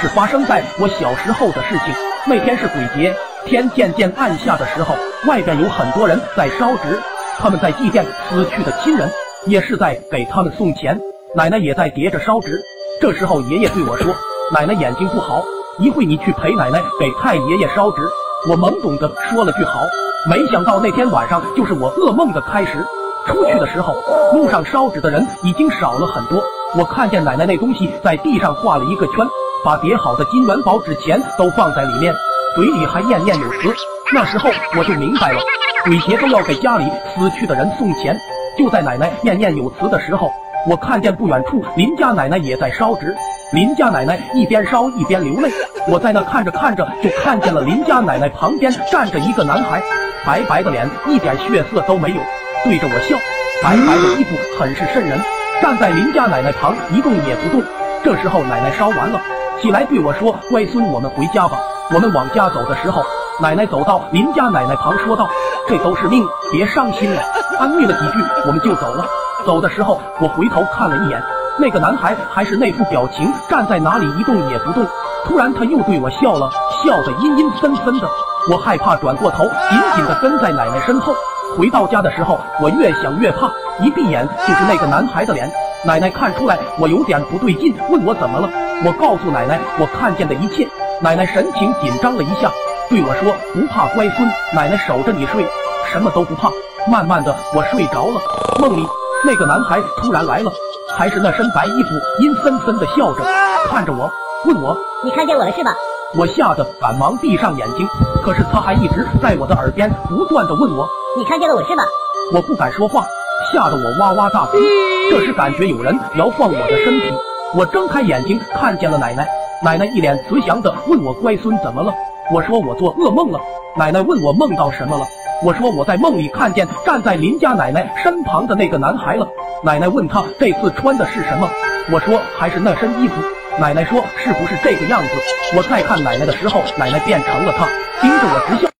是发生在我小时候的事情。那天是鬼节，天渐渐暗下的时候，外边有很多人在烧纸，他们在祭奠死去的亲人，也是在给他们送钱。奶奶也在叠着烧纸。这时候爷爷对我说：“奶奶眼睛不好，一会你去陪奶奶给太爷爷烧纸。”我懵懂的说了句好，没想到那天晚上就是我噩梦的开始。出去的时候，路上烧纸的人已经少了很多。我看见奶奶那东西在地上画了一个圈。把叠好的金元宝纸钱都放在里面，嘴里还念念有词。那时候我就明白了，鬼节都要给家里死去的人送钱。就在奶奶念念有词的时候，我看见不远处林家奶奶也在烧纸。林家奶奶一边烧一边流泪。我在那看着看着，就看见了林家奶奶旁边站着一个男孩，白白的脸，一点血色都没有，对着我笑，白白的衣服很是瘆人，站在林家奶奶旁一动也不动。这时候奶奶烧完了。起来对我说：“乖孙，我们回家吧。”我们往家走的时候，奶奶走到林家奶奶旁说道：“这都是命，别伤心了。”安慰了几句，我们就走了。走的时候，我回头看了一眼，那个男孩还是那副表情，站在哪里一动也不动。突然他又对我笑了，笑得阴阴森森的。我害怕，转过头，紧紧地跟在奶奶身后。回到家的时候，我越想越怕，一闭眼就是那个男孩的脸。奶奶看出来我有点不对劲，问我怎么了。我告诉奶奶我看见的一切。奶奶神情紧张了一下，对我说：“不怕，乖孙，奶奶守着你睡，什么都不怕。”慢慢的，我睡着了。梦里那个男孩突然来了，还是那身白衣服，阴森森的笑着，看着我，问我：“你看见我了是吧？”我吓得赶忙闭上眼睛，可是他还一直在我的耳边不断的问我：“你看见了我是吧？”我不敢说话，吓得我哇哇大哭。这时感觉有人摇晃我的身体，我睁开眼睛看见了奶奶。奶奶一脸慈祥的问我：“乖孙怎么了？”我说：“我做噩梦了。”奶奶问我梦到什么了？我说：“我在梦里看见站在林家奶奶身旁的那个男孩了。”奶奶问他这次穿的是什么？我说：“还是那身衣服。”奶奶说：“是不是这个样子？”我再看奶奶的时候，奶奶变成了她，盯着我直笑。